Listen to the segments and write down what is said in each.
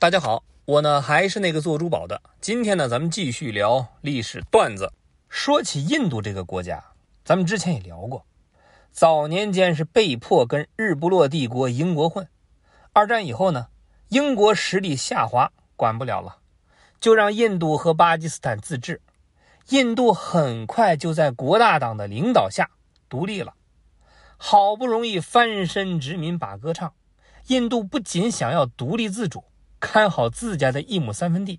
大家好，我呢还是那个做珠宝的。今天呢，咱们继续聊历史段子。说起印度这个国家，咱们之前也聊过，早年间是被迫跟日不落帝国英国混。二战以后呢，英国实力下滑，管不了了，就让印度和巴基斯坦自治。印度很快就在国大党的领导下独立了。好不容易翻身殖民把歌唱，印度不仅想要独立自主，看好自家的一亩三分地，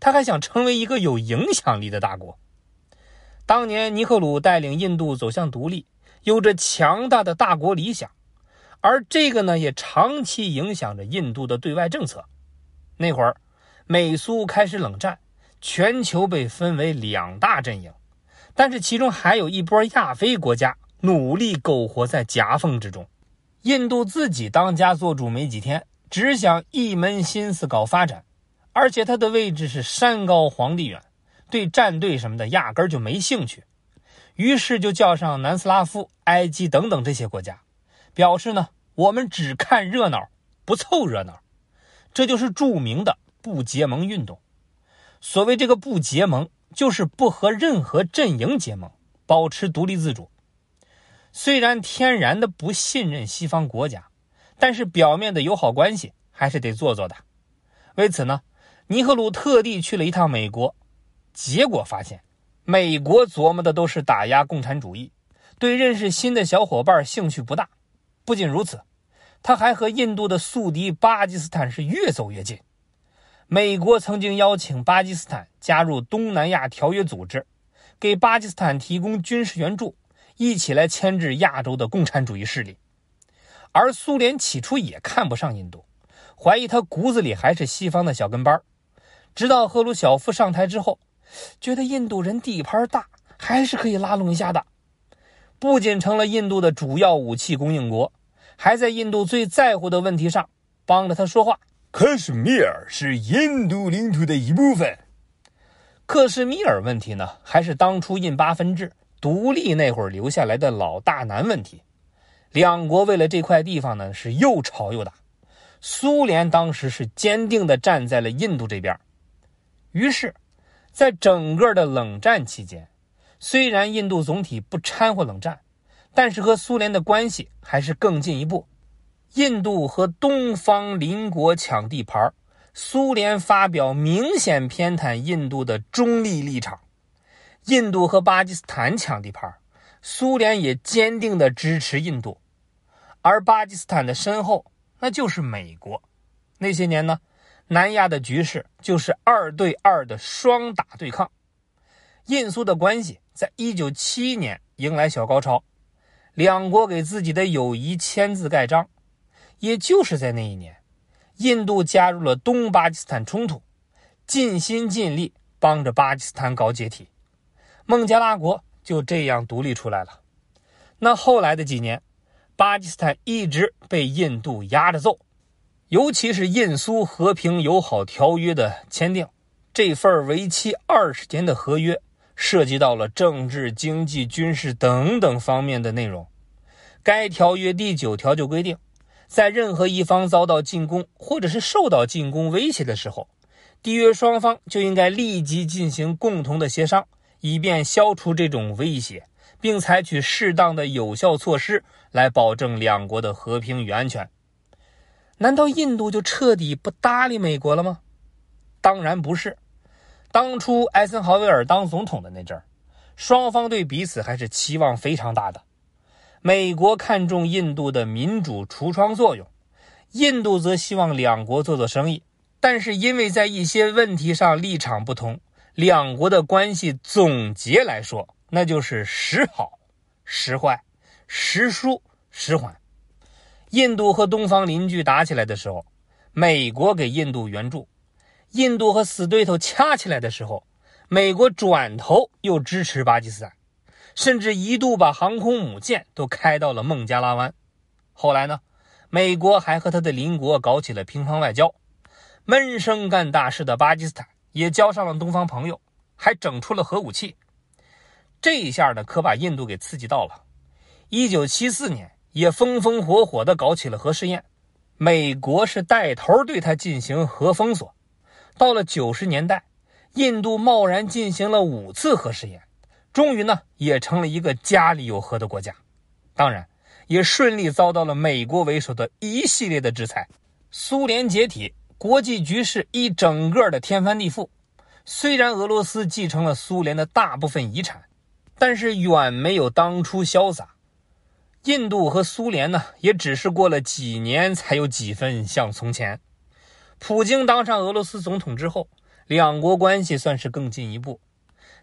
他还想成为一个有影响力的大国。当年尼赫鲁带领印度走向独立，有着强大的大国理想，而这个呢，也长期影响着印度的对外政策。那会儿，美苏开始冷战，全球被分为两大阵营，但是其中还有一波亚非国家。努力苟活在夹缝之中，印度自己当家做主没几天，只想一门心思搞发展，而且他的位置是山高皇帝远，对战队什么的压根就没兴趣。于是就叫上南斯拉夫、埃及等等这些国家，表示呢，我们只看热闹，不凑热闹。这就是著名的不结盟运动。所谓这个不结盟，就是不和任何阵营结盟，保持独立自主。虽然天然的不信任西方国家，但是表面的友好关系还是得做做的。为此呢，尼赫鲁特地去了一趟美国，结果发现，美国琢磨的都是打压共产主义，对认识新的小伙伴兴趣不大。不仅如此，他还和印度的宿敌巴基斯坦是越走越近。美国曾经邀请巴基斯坦加入东南亚条约组织，给巴基斯坦提供军事援助。一起来牵制亚洲的共产主义势力，而苏联起初也看不上印度，怀疑他骨子里还是西方的小跟班直到赫鲁晓夫上台之后，觉得印度人地盘大，还是可以拉拢一下的。不仅成了印度的主要武器供应国，还在印度最在乎的问题上帮着他说话。克什米尔是印度领土的一部分。克什米尔问题呢，还是当初印巴分治。独立那会儿留下来的老大难问题，两国为了这块地方呢是又吵又打。苏联当时是坚定地站在了印度这边，于是，在整个的冷战期间，虽然印度总体不掺和冷战，但是和苏联的关系还是更进一步。印度和东方邻国抢地盘，苏联发表明显偏袒印度的中立立场。印度和巴基斯坦抢地盘，苏联也坚定地支持印度，而巴基斯坦的身后那就是美国。那些年呢，南亚的局势就是二对二的双打对抗。印苏的关系在一九七一年迎来小高潮，两国给自己的友谊签字盖章。也就是在那一年，印度加入了东巴基斯坦冲突，尽心尽力帮着巴基斯坦搞解体。孟加拉国就这样独立出来了。那后来的几年，巴基斯坦一直被印度压着揍，尤其是印苏和平友好条约的签订，这份为期二十年的合约，涉及到了政治、经济、军事等等方面的内容。该条约第九条就规定，在任何一方遭到进攻或者是受到进攻威胁的时候，缔约双方就应该立即进行共同的协商。以便消除这种威胁，并采取适当的有效措施来保证两国的和平与安全。难道印度就彻底不搭理美国了吗？当然不是。当初艾森豪威尔当总统的那阵儿，双方对彼此还是期望非常大的。美国看重印度的民主橱窗作用，印度则希望两国做做生意。但是因为在一些问题上立场不同。两国的关系总结来说，那就是时好时坏，时疏时缓。印度和东方邻居打起来的时候，美国给印度援助；印度和死对头掐起来的时候，美国转头又支持巴基斯坦，甚至一度把航空母舰都开到了孟加拉湾。后来呢，美国还和他的邻国搞起了乒乓外交，闷声干大事的巴基斯坦。也交上了东方朋友，还整出了核武器。这一下呢，可把印度给刺激到了。一九七四年，也风风火火地搞起了核试验。美国是带头对它进行核封锁。到了九十年代，印度贸然进行了五次核试验，终于呢也成了一个家里有核的国家。当然，也顺利遭到了美国为首的一系列的制裁。苏联解体，国际局势一整个的天翻地覆。虽然俄罗斯继承了苏联的大部分遗产，但是远没有当初潇洒。印度和苏联呢，也只是过了几年才有几分像从前。普京当上俄罗斯总统之后，两国关系算是更进一步。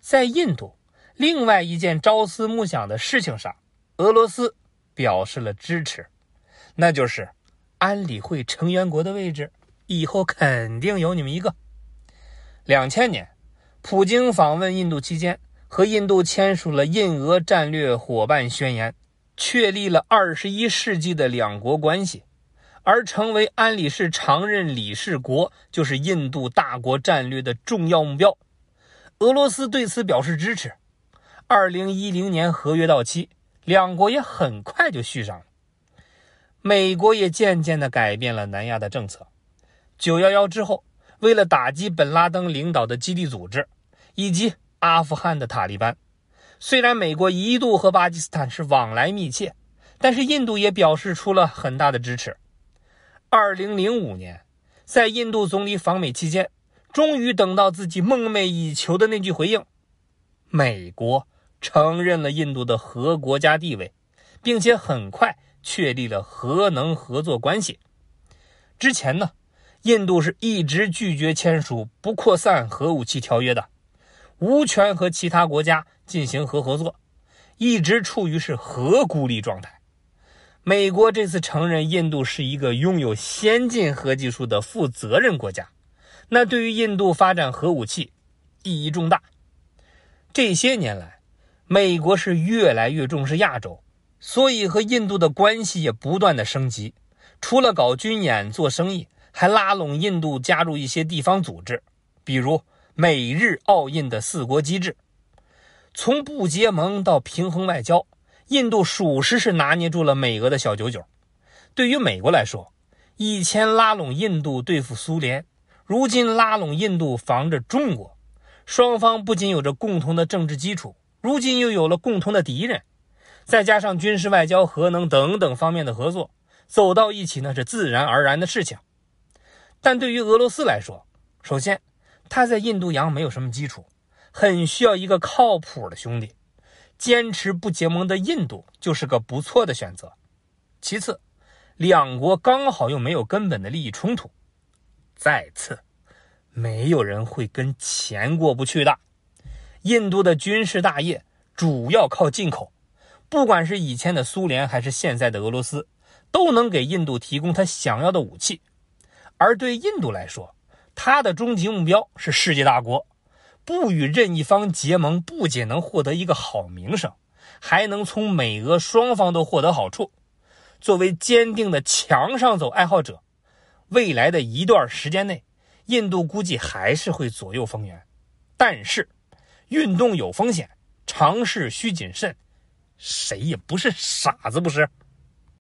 在印度，另外一件朝思暮想的事情上，俄罗斯表示了支持，那就是安理会成员国的位置，以后肯定有你们一个。两千年，普京访问印度期间，和印度签署了印俄战略伙伴宣言，确立了二十一世纪的两国关系。而成为安理事常任理事国，就是印度大国战略的重要目标。俄罗斯对此表示支持。二零一零年合约到期，两国也很快就续上了。美国也渐渐地改变了南亚的政策。九幺幺之后，为了打击本拉登领导的基地组织以及阿富汗的塔利班，虽然美国一度和巴基斯坦是往来密切，但是印度也表示出了很大的支持。二零零五年，在印度总理访美期间，终于等到自己梦寐以求的那句回应：美国承认了印度的核国家地位，并且很快确立了核能合作关系。之前呢，印度是一直拒绝签署不扩散核武器条约的，无权和其他国家进行核合作，一直处于是核孤立状态。美国这次承认印度是一个拥有先进核技术的负责任国家，那对于印度发展核武器意义重大。这些年来，美国是越来越重视亚洲，所以和印度的关系也不断的升级。除了搞军演、做生意，还拉拢印度加入一些地方组织，比如美日澳印的四国机制。从不结盟到平衡外交。印度属实是拿捏住了美俄的小九九。对于美国来说，以前拉拢印度对付苏联，如今拉拢印度防着中国，双方不仅有着共同的政治基础，如今又有了共同的敌人，再加上军事、外交、核能等等方面的合作，走到一起那是自然而然的事情。但对于俄罗斯来说，首先他在印度洋没有什么基础，很需要一个靠谱的兄弟。坚持不结盟的印度就是个不错的选择。其次，两国刚好又没有根本的利益冲突。再次，没有人会跟钱过不去的。印度的军事大业主要靠进口，不管是以前的苏联还是现在的俄罗斯，都能给印度提供他想要的武器。而对印度来说，他的终极目标是世界大国。不与任一方结盟，不仅能获得一个好名声，还能从美俄双方都获得好处。作为坚定的墙上走爱好者，未来的一段时间内，印度估计还是会左右逢源。但是，运动有风险，尝试需谨慎，谁也不是傻子，不是？